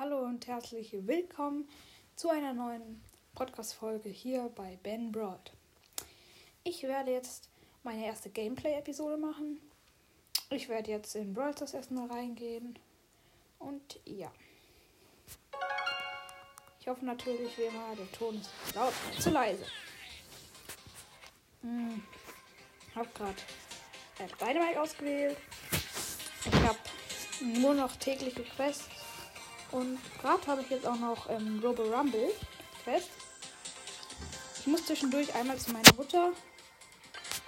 Hallo und herzlich willkommen zu einer neuen Podcast-Folge hier bei Ben Broad. Ich werde jetzt meine erste Gameplay-Episode machen. Ich werde jetzt in Brawl Stars erstmal reingehen. Und ja. Ich hoffe natürlich, wie immer, der Ton ist laut, zu leise. Hm. Hab gerade äh, Dynamite ausgewählt. Ich habe nur noch tägliche Quests und gerade habe ich jetzt auch noch ähm, Robo Rumble Quest. Ich muss zwischendurch einmal zu meiner Mutter,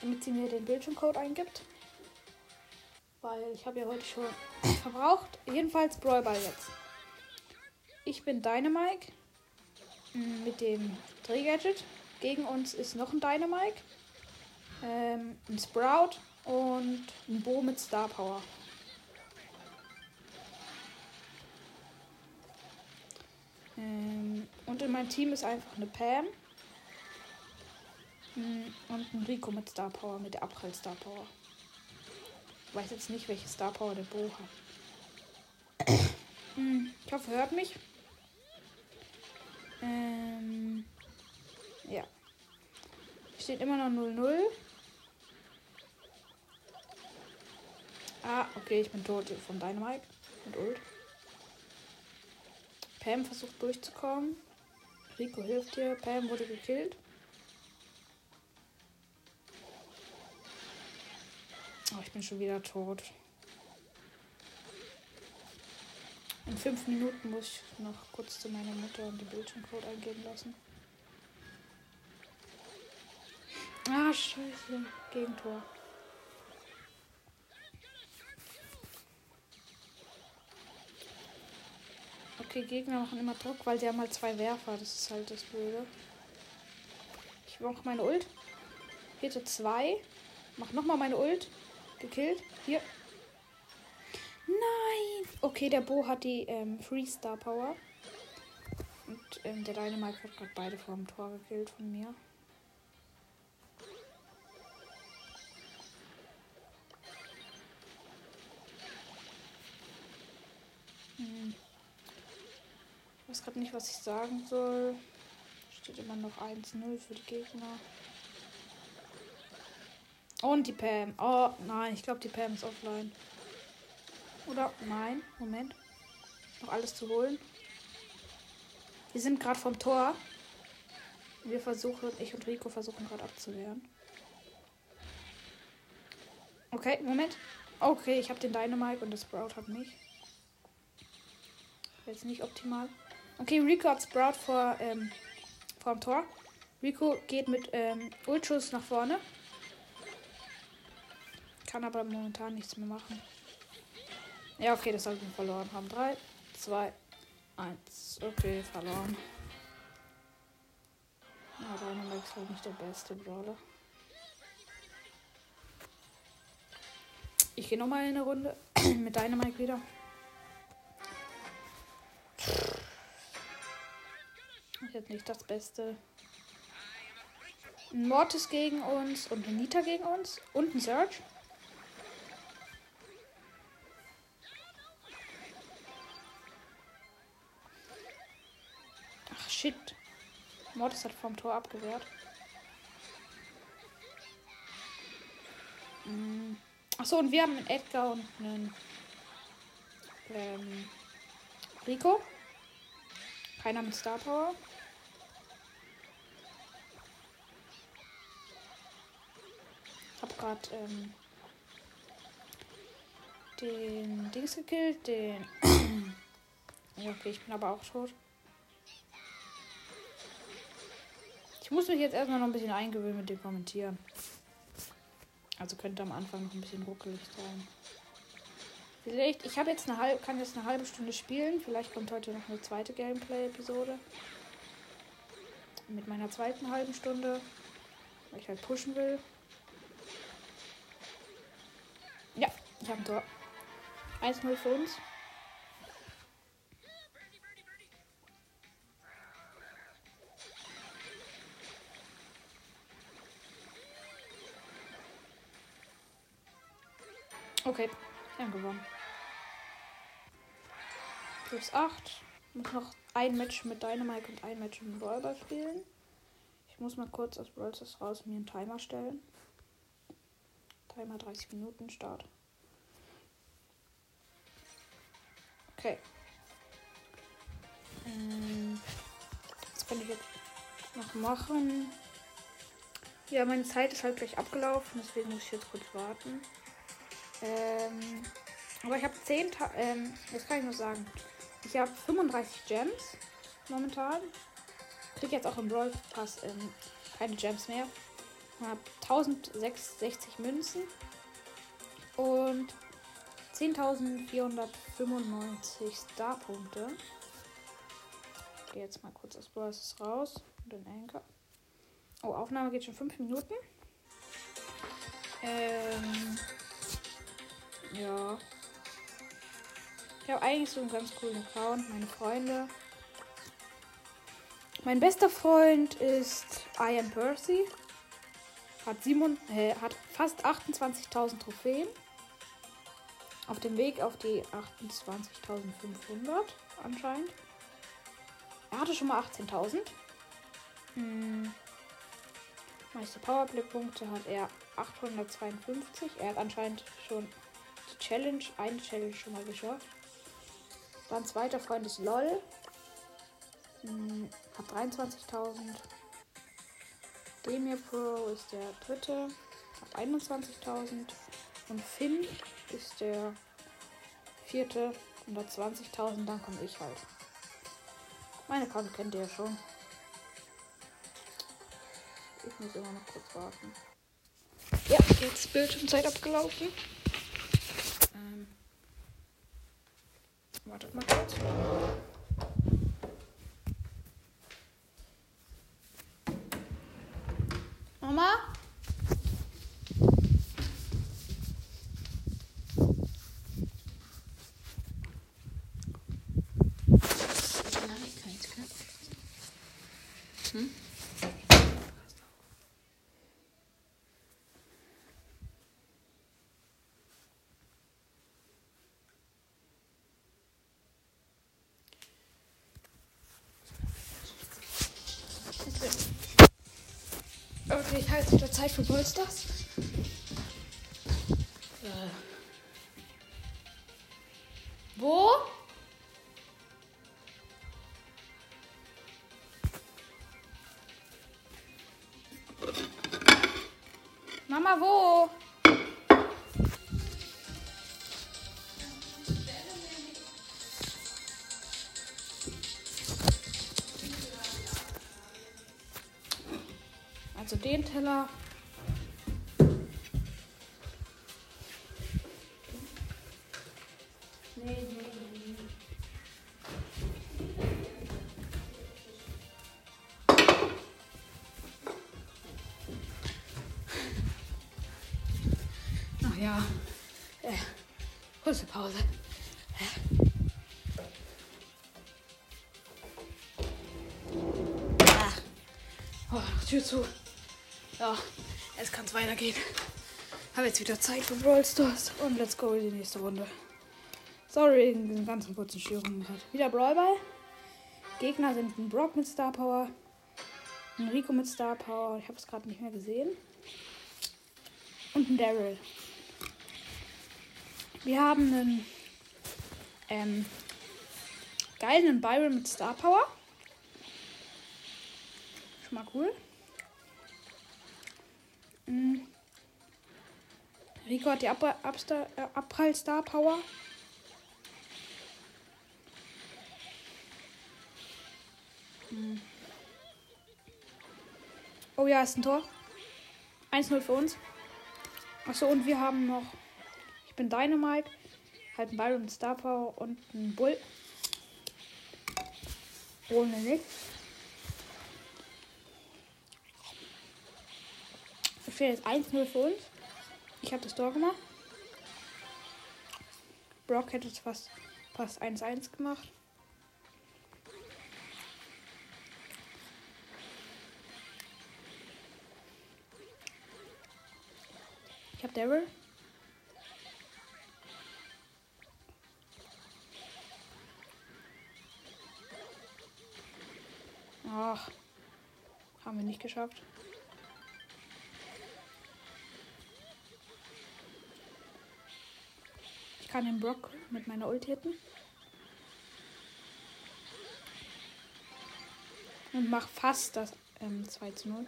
damit sie mir den Bildschirmcode eingibt. Weil ich habe ja heute schon verbraucht. Jedenfalls Brawlball jetzt. Ich bin Dynamike mm, mit dem Drehgadget. Gegen uns ist noch ein Dynamike, ähm, ein Sprout und ein Bo mit Star Power. Und in meinem Team ist einfach eine Pam. Hm, und ein Rico mit Star Power, mit der Abprall Star Power. Ich weiß jetzt nicht, welche Star Power der Bo hat. Hm, ich hoffe, hört mich. Ähm, ja. Steht immer noch 0-0. Ah, okay, ich bin tot von Dynamite. Und Ult. Pam versucht durchzukommen. Rico hilft dir. Pam wurde gekillt. Oh, ich bin schon wieder tot. In fünf Minuten muss ich noch kurz zu meiner Mutter und den Bildschirmcode eingeben lassen. Ah, scheiße. Gegentor. Okay, Gegner machen immer Druck, weil die haben halt zwei Werfer. Das ist halt das Blöde. Ich mache meine Ult. Bitte zwei. Mach nochmal meine Ult. Gekillt. Hier. Nein! Okay, der Bo hat die ähm, Freestar Power. Und ähm, der Dynamite hat gerade beide vor dem Tor gekillt von mir. Weiß gerade nicht, was ich sagen soll. Steht immer noch 1-0 für die Gegner. Und die Pam. Oh nein, ich glaube, die Pam ist offline. Oder? Nein, Moment. Noch alles zu holen. Wir sind gerade vom Tor. Wir versuchen, ich und Rico versuchen gerade abzuwehren. Okay, Moment. Okay, ich habe den Dynamite und das Sprout hat mich. Jetzt nicht optimal. Okay, Rico hat Sprout vor, ähm, vor dem Tor. Rico geht mit ähm, Ultschuss nach vorne. Kann aber momentan nichts mehr machen. Ja, okay, das sollten wir verloren haben. 3, 2, 1. Okay, verloren. Ja, Dynamax ist halt nicht der beste Brawler. Ich gehe nochmal in eine Runde mit Dynamite wieder. Ist jetzt nicht das Beste. Ein Mortis gegen uns und ein Nita gegen uns. Und ein Search. Ach shit. Mortis hat vom Tor abgewehrt. Mm. Achso, und wir haben einen Edgar und einen ähm, Rico. Keiner mit Star Power. Grad ähm, den Dings gekillt, den. okay, ich bin aber auch tot. Ich muss mich jetzt erstmal noch ein bisschen eingewöhnen mit dem Kommentieren. Also könnte am Anfang noch ein bisschen ruckelig sein. Vielleicht, ich habe jetzt eine halbe, kann jetzt eine halbe Stunde spielen. Vielleicht kommt heute noch eine zweite Gameplay-Episode. Mit meiner zweiten halben Stunde. Weil ich halt pushen will. Ja, ich habe Tor. 1-0 für uns. Okay, wir haben gewonnen. Plus 8. Ich muss noch ein Match mit Dynamite und ein Match mit Brawler spielen. Ich muss mal kurz aus Brawl Stars raus mir einen Timer stellen. Timer 30 Minuten Start. Okay. Ähm, was kann ich jetzt noch machen? Ja, meine Zeit ist halt gleich abgelaufen, deswegen muss ich jetzt kurz warten. Ähm, aber ich habe 10, ähm, das kann ich nur sagen. Ich habe 35 Gems momentan. Kriege jetzt auch im Brawl Pass ähm, keine Gems mehr. Ich habe 1060 Münzen und 10.495 Starpunkte. Ich gehe jetzt mal kurz aus Brawl raus und den Anchor. Oh, Aufnahme geht schon 5 Minuten. Ähm, ja. Ich habe eigentlich so einen ganz coolen Account. Meine Freunde. Mein bester Freund ist I am Percy. Hat, sieben, äh, hat fast 28.000 Trophäen. Auf dem Weg auf die 28.500 anscheinend. Er hatte schon mal 18.000. Hm. Meiste Powerplay-Punkte hat er 852. Er hat anscheinend schon die Challenge, eine Challenge schon mal geschafft. Dann zweiter Freund ist LOL. Hm, hat 23.000. Demir Pro ist der dritte. Hat 21.000. Und Finn ist der vierte. 120.000. Dann komme ich halt. Meine Karte kennt ihr ja schon. Ich muss immer noch kurz warten. Ja, jetzt Bildschirmzeit abgelaufen. Wartet mal kurz. Mama? Hm? Okay, ich halte wieder Zeit für Polsters. Äh. Wo? Mama, wo? Teller. Nee, nee, nee. Ach ja. Äh, kurze Pause. Ah. Oh, Tür zu. Ja, jetzt kann es weitergehen. Habe jetzt wieder Zeit für Brawl Stars und let's go in die nächste Runde. Sorry wegen diesen ganzen kurzen Störungen. Halt. Wieder Brawl Ball. Gegner sind ein Brock mit Star Power, ein Rico mit Star Power, ich habe es gerade nicht mehr gesehen. Und ein Daryl. Wir haben einen ähm, geilen Byron mit Star Power. Schon mal cool. Mhm. Rico hat die Ab Abstar äh, Abprall Star Power. Mhm. Oh ja, ist ein Tor. 1-0 für uns. Achso, und wir haben noch. Ich bin Dynamite. Halt ein Byron Star Power und ein Bull. Ohne nicht. Es steht jetzt 1-0 für uns. Ich habe das Tor gemacht. Brock hätte es fast, fast 1-1 gemacht. Ich habe Daryl. Ach, haben wir nicht geschafft. Kann den Brock mit meiner Ulti hitten. Und mach fast das ähm, 2 zu 0.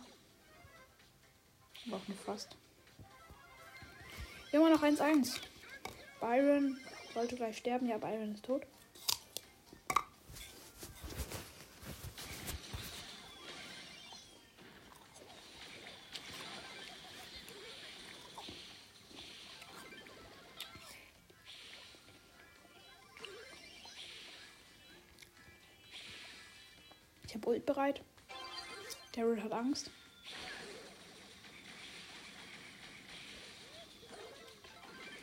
Aber auch nur fast. Immer noch 1-1. Byron sollte gleich sterben. Ja, Byron ist tot. Ult bereit. Daryl hat Angst.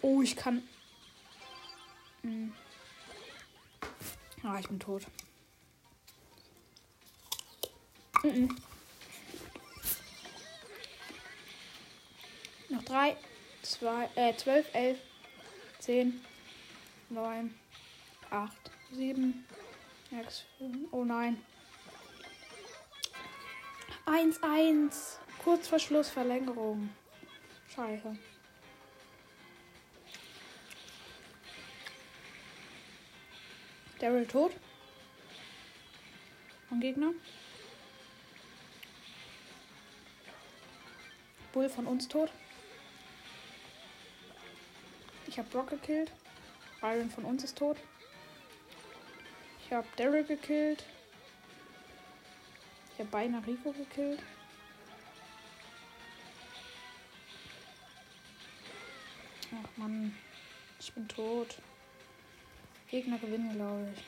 Oh, ich kann. Hm. Ah, ich bin tot. Mhm. Noch drei, zwei, äh, zwölf, elf, zehn, neun, acht, sieben, sechs, fünf. Oh nein. 1-1. Kurz vor Schluss Verlängerung. Scheiße. Daryl tot. Vom Gegner. Bull von uns tot. Ich habe Brock gekillt. Byron von uns ist tot. Ich habe Daryl gekillt. Habe beinahe Rico gekillt. Ach man, ich bin tot. Gegner gewinnen, glaube ich.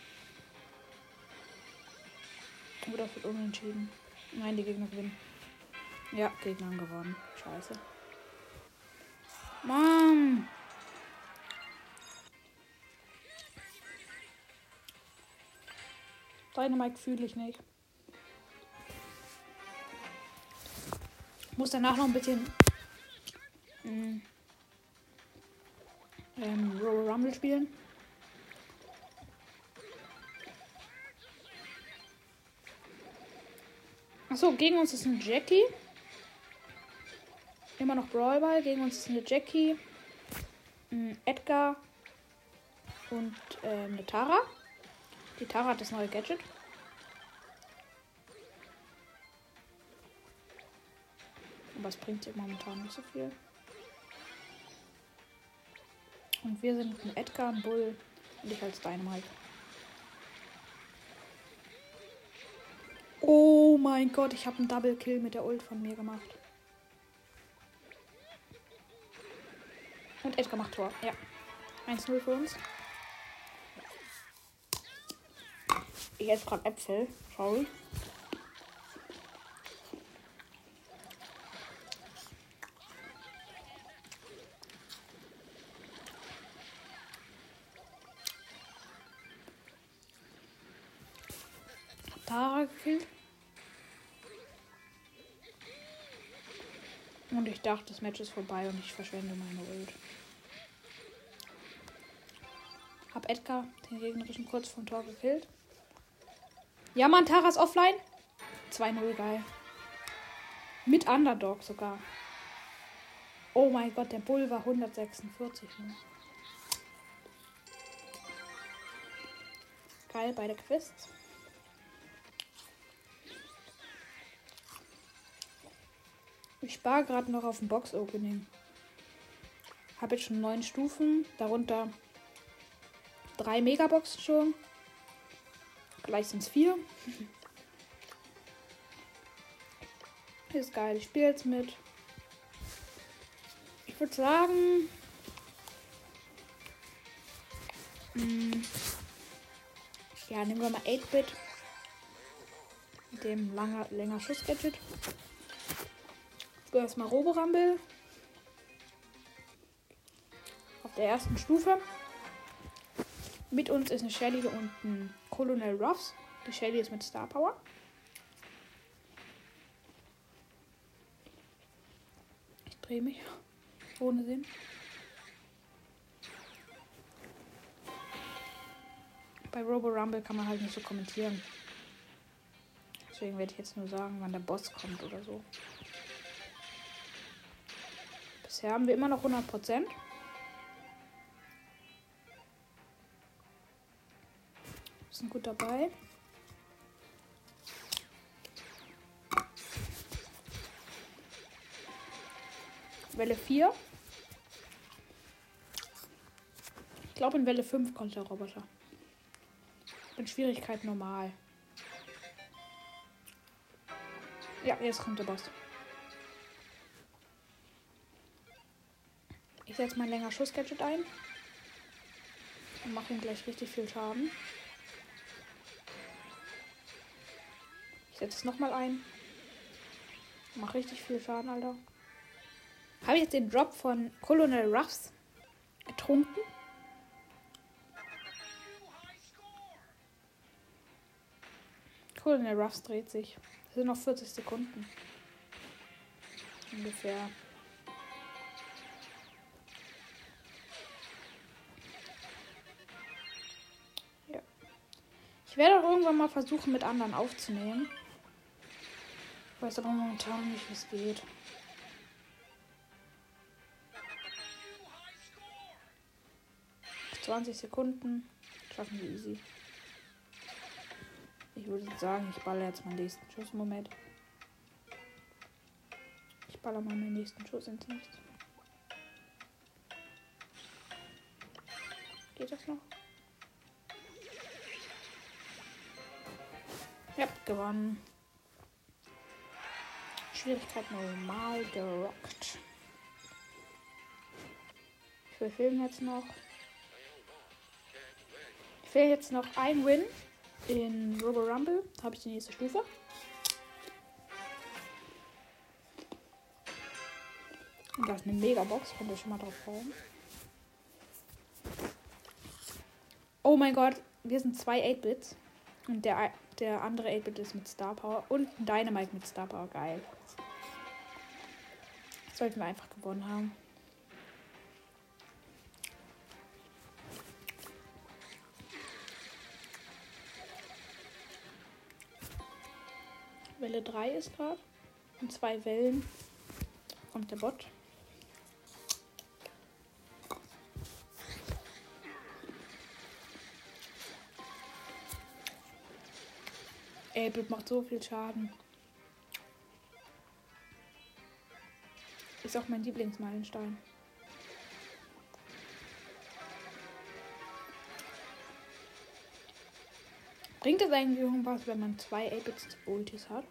Oder wird unentschieden. Nein, die Gegner gewinnen. Ja, Gegner haben gewonnen. Scheiße. Mann! Dynamite fühle ich nicht. Muss danach noch ein bisschen ähm, ähm, Royal Rumble spielen. Achso, gegen uns ist ein Jackie. Immer noch Brawlball. Gegen uns ist eine Jackie, ein Edgar und äh, eine Tara. Die Tara hat das neue Gadget. Aber es bringt ihr momentan nicht so viel. Und wir sind ein Edgar, ein Bull und ich als Dynamite. Oh mein Gott, ich habe einen Double Kill mit der Ult von mir gemacht. Und Edgar macht Tor. Ja. 1-0 für uns. Ich esse gerade Äpfel. Sorry. Dachte, das Match ist vorbei und ich verschwende meine Ult. Hab Edgar, den gegnerischen, kurz vom Tor gekillt. Ja, Mann, Tara offline. 2-0, geil. Mit Underdog sogar. Oh mein Gott, der Bull war 146. Ne? Geil, beide Quests. Ich spare gerade noch auf ein Box-Opening. Habe jetzt schon neun Stufen, darunter drei Megaboxen schon. Gleich sind es vier. Ist geil. Ich spiele jetzt mit. Ich würde sagen. Mh, hm, ja, nehmen wir mal 8-Bit. Mit dem langer, länger Schuss-Gadget. Erstmal Roborumble. Auf der ersten Stufe. Mit uns ist eine Shelly und ein Colonel Ruffs. Die Shelly ist mit Star Power. Ich drehe mich. Ohne Sinn. Bei Robo Rumble kann man halt nicht so kommentieren. Deswegen werde ich jetzt nur sagen, wann der Boss kommt oder so. Bisher haben wir immer noch 100 Prozent. Sind gut dabei. Welle 4. Ich glaube, in Welle 5 kommt der Roboter. In Schwierigkeit normal. Ja, jetzt kommt der Boss. Ich setze mein länger Schuss-Gadget ein. Und mache ihm gleich richtig viel Schaden. Ich setze es nochmal ein. Mach richtig viel Schaden, Alter. Habe ich jetzt den Drop von Colonel Ruffs getrunken? Colonel Ruffs dreht sich. Es sind noch 40 Sekunden. Ungefähr. Ich werde auch irgendwann mal versuchen, mit anderen aufzunehmen. Ich weiß aber momentan nicht, wie es geht. 20 Sekunden. Schaffen wir easy. Ich würde sagen, ich baller jetzt meinen nächsten Schuss. Moment. Ich baller mal meinen nächsten Schuss ins Nichts. Geht das noch? Gewonnen. Schwierigkeit normal gerockt. Wir filmen jetzt noch. Ich will jetzt noch ein Win in Robo Rumble. Habe ich die nächste Stufe. Und das ist eine Mega-Box. Könnt ihr schon mal drauf freuen. Oh mein Gott, wir sind zwei 8-Bits. Und der, der andere 8-Bit ist mit Star Power. Und Dynamite mit Star Power. Geil. sollten wir einfach gewonnen haben. Welle 3 ist gerade. In zwei Wellen kommt der Bot. Ey, Blut macht so viel Schaden. Ist auch mein Lieblingsmeilenstein. Bringt es eigentlich irgendwas, wenn man zwei 8-Bit-Ultis hat?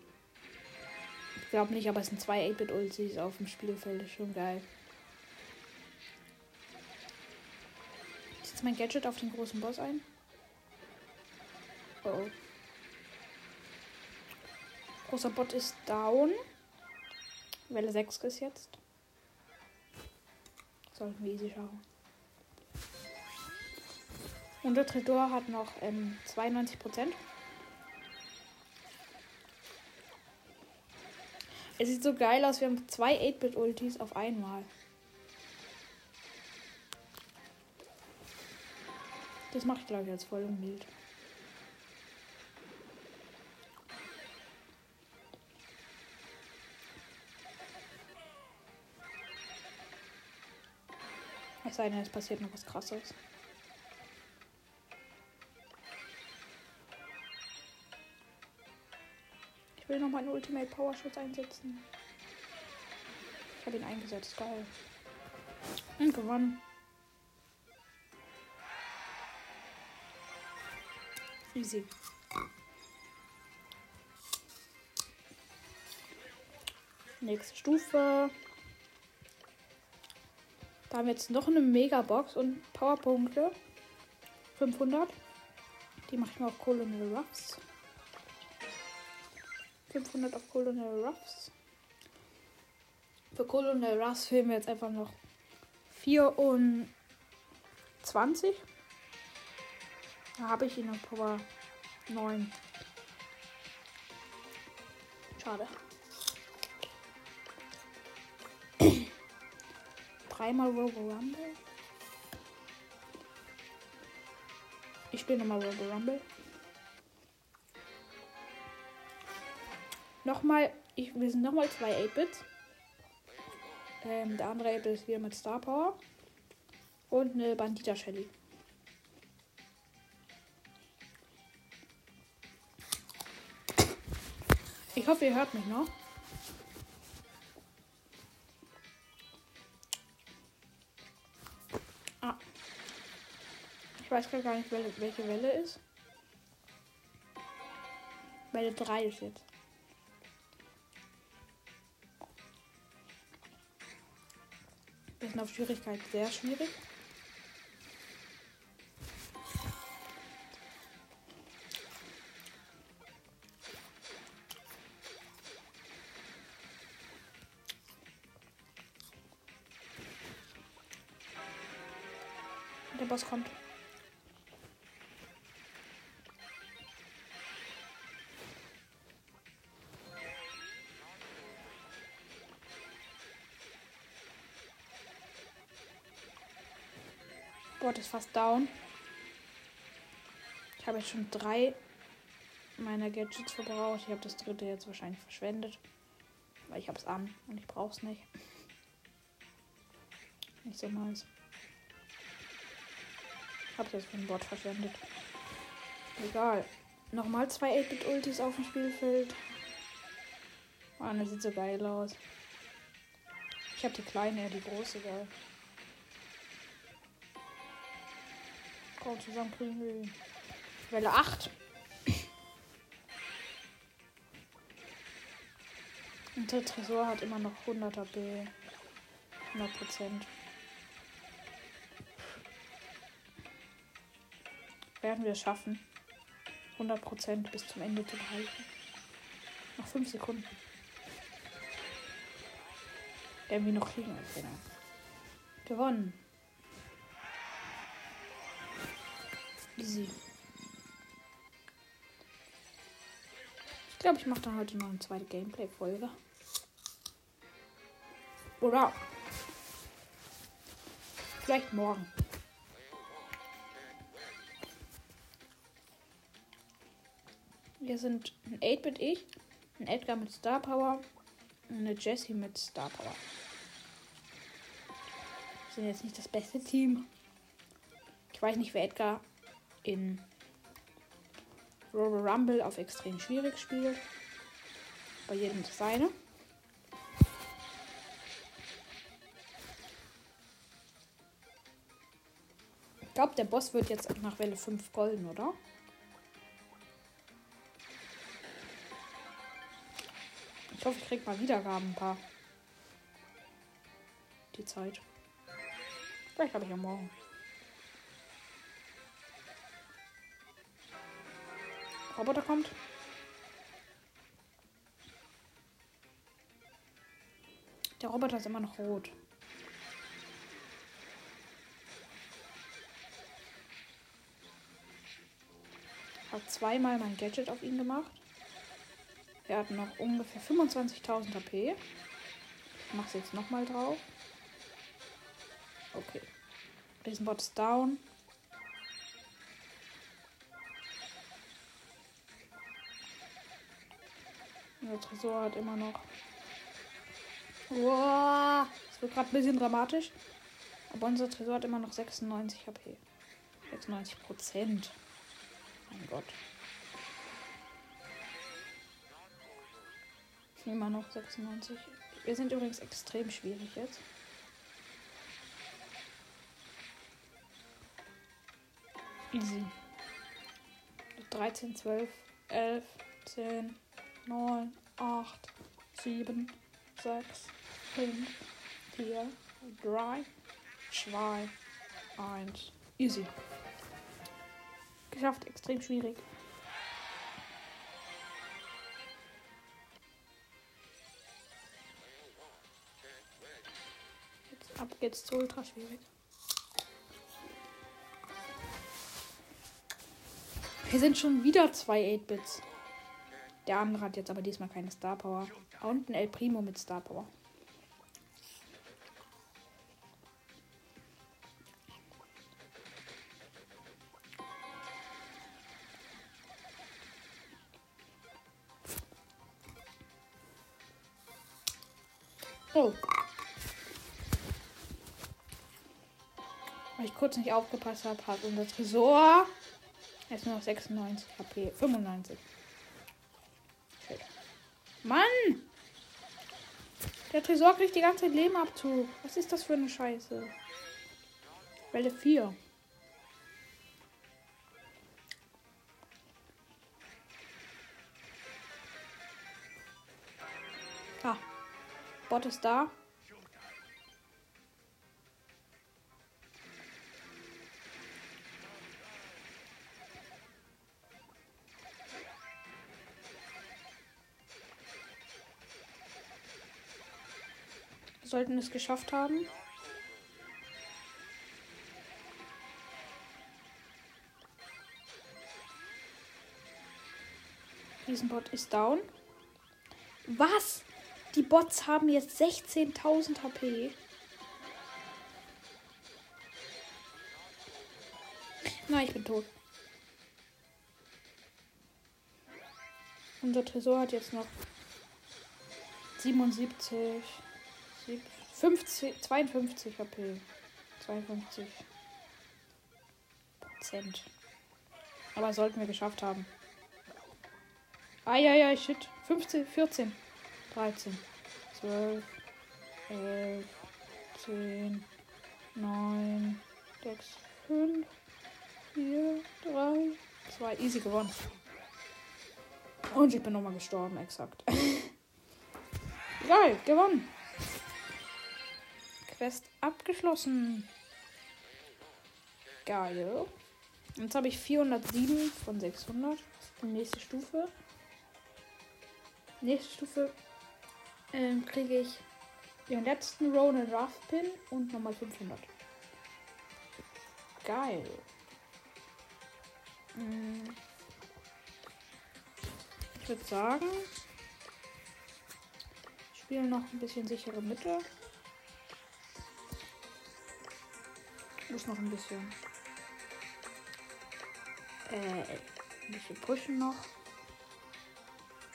Ich glaube nicht, aber es sind zwei 8-Bit-Ultis auf dem Spielfeld. Das ist schon geil. Ich setze mein Gadget auf den großen Boss ein. Oh, oh. Großer Bot ist down. Welle 6 ist jetzt. Sollten wir easy schauen. Und der Tresor hat noch ähm, 92 Prozent. Es sieht so geil aus. Wir haben zwei 8-Bit-Ultis auf einmal. Das mache ich, glaube ich, als voll und mild. Es sei denn, es passiert noch was krasses. will noch meinen Ultimate Power Schutz einsetzen. Ich habe ihn eingesetzt. Geil. Und gewonnen. Easy. Nächste Stufe. Da haben wir jetzt noch eine Megabox und Powerpunkte. 500. Die mache ich mal auf Colonel Ruffs. 500 auf Colonel Ruffs. Für Colonel Ruffs fehlen wir jetzt einfach noch 24. Da habe ich ihn auf Power 9. Schade. Dreimal Robo Rumble. Ich spiele nochmal Robo Rumble. Nochmal, ich, wir sind nochmal zwei 8-Bits. Ähm, der andere 8-Bit ist wieder mit Star Power. Und eine Bandita Shelly. Ich hoffe, ihr hört mich noch. Weiß gar nicht, welche Welle ist. Welle 3 ist jetzt. Sind auf Schwierigkeit sehr schwierig. Der Boss kommt. Fast down. Ich habe jetzt schon drei meiner Gadgets verbraucht. Ich habe das dritte jetzt wahrscheinlich verschwendet. Weil ich habe es an und ich brauche es nicht. Nicht so nice. Ich habe das für den Bot verschwendet. Egal. Nochmal zwei 8-Bit-Ultis auf dem Spielfeld. Mann, das sieht so geil aus. Ich habe die kleine, die große, geil. Komm, zusammen kriegen wir Welle 8. Und der Tresor hat immer noch 100er B. 100 Prozent. Werden wir es schaffen, 100 Prozent bis zum Ende zu behalten. Noch 5 Sekunden. Wir noch kriegen. Gewonnen. Easy. Ich glaube, ich mache dann heute noch eine zweite Gameplay-Folge. Oder vielleicht morgen. Wir sind ein 8-Bit ich, ein Edgar mit Star Power und eine Jessie mit Star Power. Wir sind jetzt nicht das beste Team. Ich weiß nicht, wer Edgar in Royal Rumble auf extrem schwierig spielt. Bei jedem das seine. Ich glaube, der Boss wird jetzt nach Welle 5 golden, oder? Ich hoffe, ich krieg mal Wiedergaben ein paar. Die Zeit. Vielleicht habe ich ja morgen. Roboter kommt. Der Roboter ist immer noch rot. Habe zweimal mein Gadget auf ihn gemacht. Er hat noch ungefähr 25.000 HP. Ich mache es jetzt nochmal drauf. Okay. Riesenbot ist down. Der Tresor hat immer noch. Wow, das wird gerade ein bisschen dramatisch. Aber unser Tresor hat immer noch 96 HP. 96 Prozent. Mein Gott. Immer noch 96. Wir sind übrigens extrem schwierig jetzt. Easy. 13, 12, 11, 10, 9, 8, 7, 6, 5, 4, 3, 2, 1. Easy. Geschafft, extrem schwierig. Jetzt ab geht's zu ultra schwierig. Wir sind schon wieder zwei 8-Bits. Der andere hat jetzt aber diesmal keine Star Power. Und ein El Primo mit Star Power. Oh. Weil ich kurz nicht aufgepasst habe, hat unser Tresor jetzt nur noch 96 HP. 95. Mann! Der Tresor kriegt die ganze Zeit Lebenabzug. Was ist das für eine Scheiße? Welle 4. Ah. Bot ist da. Es geschafft haben. Riesenbot ist down. Was? Die Bots haben jetzt 16.000 HP. Na, ich bin tot. Unser Tresor hat jetzt noch 77, 50, 52 HP. 52 Prozent. Aber sollten wir geschafft haben. Eieiei, shit. 15, 14, 13, 12, 11, 10, 9, 6, 5, 4, 3, 2. Easy gewonnen. Und ich bin nochmal gestorben, exakt. Geil, gewonnen. Quest abgeschlossen. Geil. Jetzt habe ich 407 von 600. Das ist die nächste Stufe. Nächste Stufe ähm, kriege ich den letzten Ronan Rough Pin und nochmal 500. Geil. Hm. Ich würde sagen, ich spiele noch ein bisschen sichere Mitte. Muss noch ein bisschen. Äh, ein bisschen pushen noch.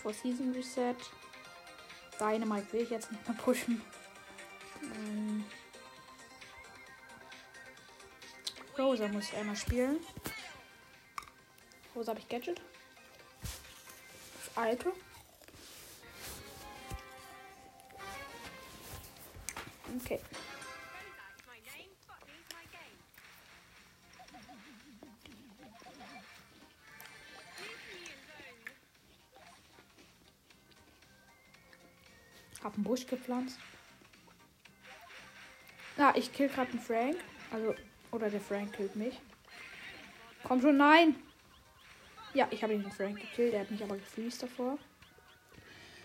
Vor Season Reset. Dynamite will ich jetzt nicht mehr pushen. Ähm, Rosa muss ich einmal spielen. Rosa habe ich Gadget. Das alte. Okay. Hab einen Busch gepflanzt. Ah, ich kill gerade einen Frank. Also, oder der Frank killt mich. Komm schon, nein! Ja, ich habe den Frank gekillt. Der hat mich aber gefreezed davor.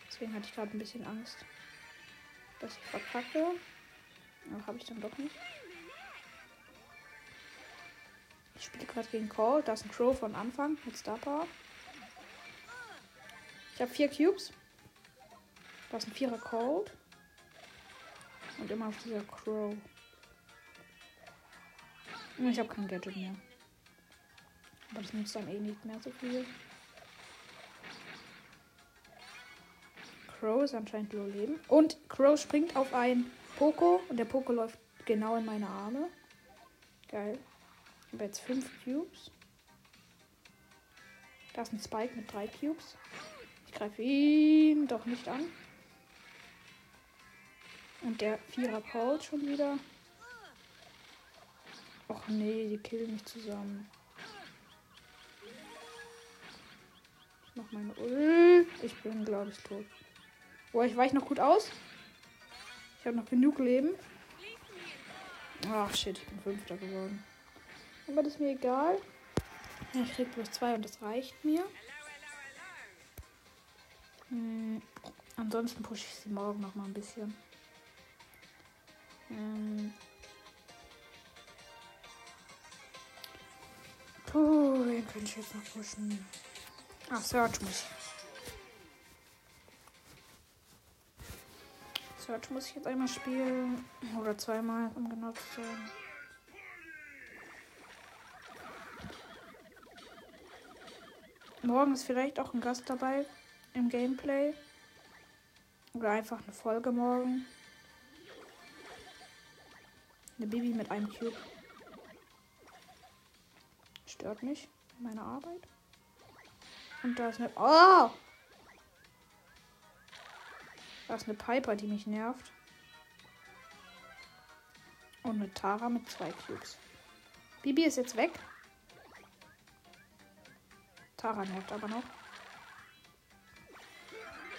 Deswegen hatte ich gerade ein bisschen Angst, dass ich verkacke. Aber habe ich dann doch nicht. Ich spiele gerade gegen Call. Da ist ein Crow von Anfang mit Star Power. Ich habe vier Cubes. Da ist ein Vierer Cold. Und immer auf dieser Crow. Ich habe kein Gadget mehr. Aber das nützt dann eh nicht mehr so viel. Crow ist anscheinend low Leben. Und Crow springt auf ein Poco. Und der Poco läuft genau in meine Arme. Geil. Ich habe jetzt fünf Cubes. Da ist ein Spike mit drei Cubes. Ich greife ihn doch nicht an. Und der Vierer Cold schon wieder. Och nee, die killen mich zusammen. Ich mach meine Ul. Ich bin, glaube ich, tot. Boah, ich weiche noch gut aus. Ich habe noch genug Leben. Ach shit, ich bin Fünfter geworden. Aber das ist mir egal. Ich krieg bloß zwei und das reicht mir. Hm, ansonsten pushe ich sie morgen noch mal ein bisschen. Ähm. Puh, wen könnte ich jetzt noch pushen? Ah, Search muss ich. Search muss ich jetzt einmal spielen. Oder zweimal, um genau zu sein. Morgen ist vielleicht auch ein Gast dabei im Gameplay. Oder einfach eine Folge morgen. Eine Bibi mit einem Cube. Stört mich. Meine Arbeit. Und da ist eine. Oh! Da ist eine Piper, die mich nervt. Und eine Tara mit zwei Cubes. Bibi ist jetzt weg. Tara nervt aber noch.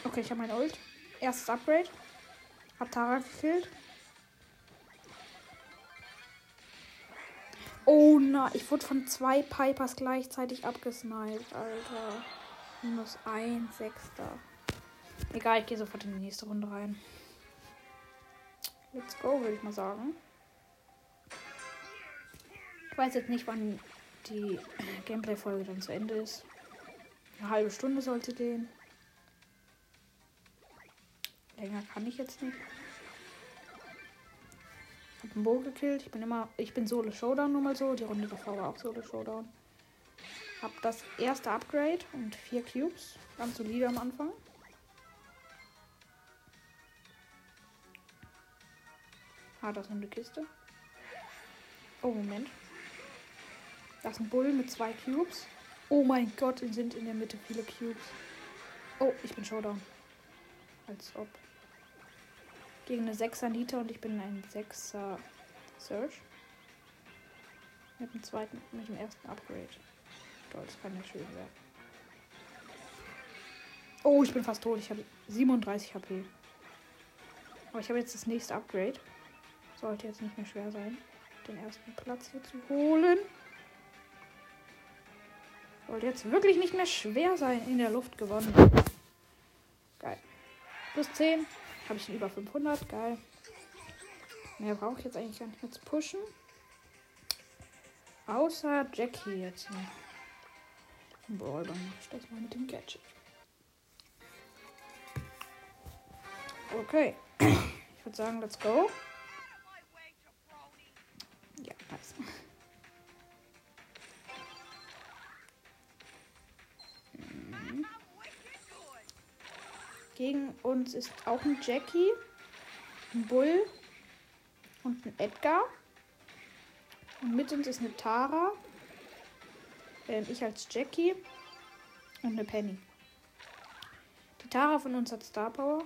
Okay, ich habe mein Ult. Erstes Upgrade. Hab Tara gekillt. Oh na, ich wurde von zwei Pipers gleichzeitig abgesniped, Alter. Minus ein Sechster. Egal, ich gehe sofort in die nächste Runde rein. Let's go, würde ich mal sagen. Ich weiß jetzt nicht, wann die Gameplay-Folge dann zu Ende ist. Eine halbe Stunde sollte gehen. Länger kann ich jetzt nicht. Hab einen Bo gekillt. Ich bin immer. Ich bin Solo Showdown nur mal so. Die Runde davor war auch Solo Showdown. Hab das erste Upgrade und vier Cubes. Ganz solide am Anfang. Ah, das ist eine Kiste. Oh, Moment. Das ist ein Bull mit zwei Cubes. Oh mein Gott, sind in der Mitte viele Cubes. Oh, ich bin Showdown. Als ob. Gegen eine 6er Nita und ich bin ein 6er Search. Mit dem zweiten, mit dem ersten Upgrade. Das kann ja schön werden. Oh, ich bin fast tot. Ich habe 37 HP. Aber ich habe jetzt das nächste Upgrade. Sollte jetzt nicht mehr schwer sein, den ersten Platz hier zu holen. Sollte jetzt wirklich nicht mehr schwer sein. In der Luft gewonnen. Geil. Plus 10. Habe ich über 500. Geil. Mehr brauche ich jetzt eigentlich gar nicht mehr zu pushen. Außer Jackie jetzt. Boah, dann mach ich das mal mit dem Gadget. Okay. Ich würde sagen, let's go. Uns ist auch ein Jackie, ein Bull und ein Edgar. Und mit uns ist eine Tara. Ähm, ich als Jackie. Und eine Penny. Die Tara von uns hat Star Power.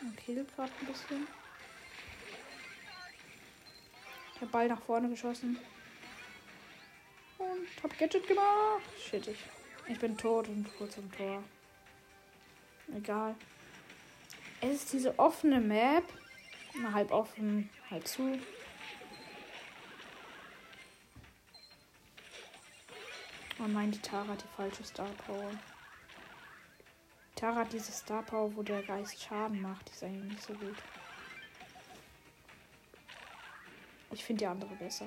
Und killt gerade ein bisschen. Habe Ball nach vorne geschossen. Hab Gadget gemacht. Shit, ich, ich bin tot und kurz im Tor. Egal. Es ist diese offene Map. Na, halb offen, halb zu. Oh nein, die Tara hat die falsche Star Power. Tara hat diese Star Power, wo der Geist Schaden macht. Die ist eigentlich nicht so gut. Ich finde die andere besser.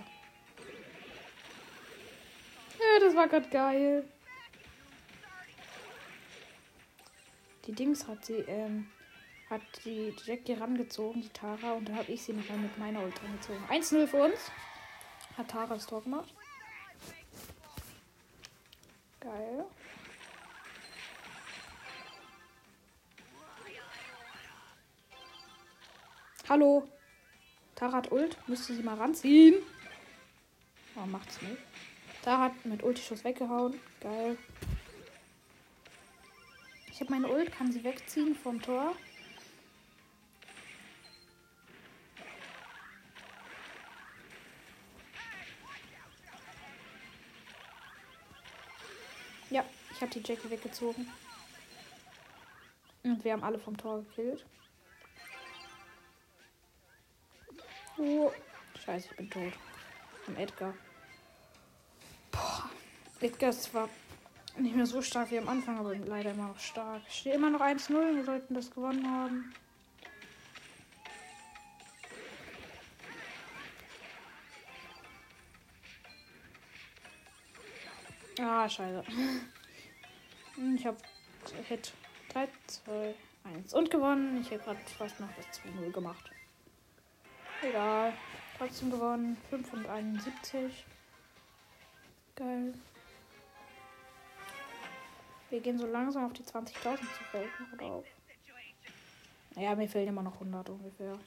Ja, das war gerade geil. Die Dings hat sie, ähm, hat die Jackie rangezogen, die Tara, und dann habe ich sie nochmal mit meiner Ult rangezogen. 1-0 für uns. Hat Tara das Tor gemacht. Geil. Hallo. Tara hat Ult. Müsste sie mal ranziehen. Oh, macht's nicht. Da hat mit Ultischuss weggehauen. Geil. Ich habe meine Ult, kann sie wegziehen vom Tor. Ja, ich habe die Jackie weggezogen. Und wir haben alle vom Tor gekillt. Oh, scheiße, ich bin tot. Von Edgar. Edgar ist zwar nicht mehr so stark wie am Anfang, aber leider immer noch stark. Ich stehe immer noch 1-0. Wir sollten das gewonnen haben. Ah, scheiße. Ich habe Hit 3, 2, 1 und gewonnen. Ich habe gerade fast noch das 2-0 gemacht. Egal. Trotzdem gewonnen. 571. Geil. Wir gehen so langsam auf die 20.000 zu Felden drauf. Naja, mir fehlen immer noch 100 ungefähr.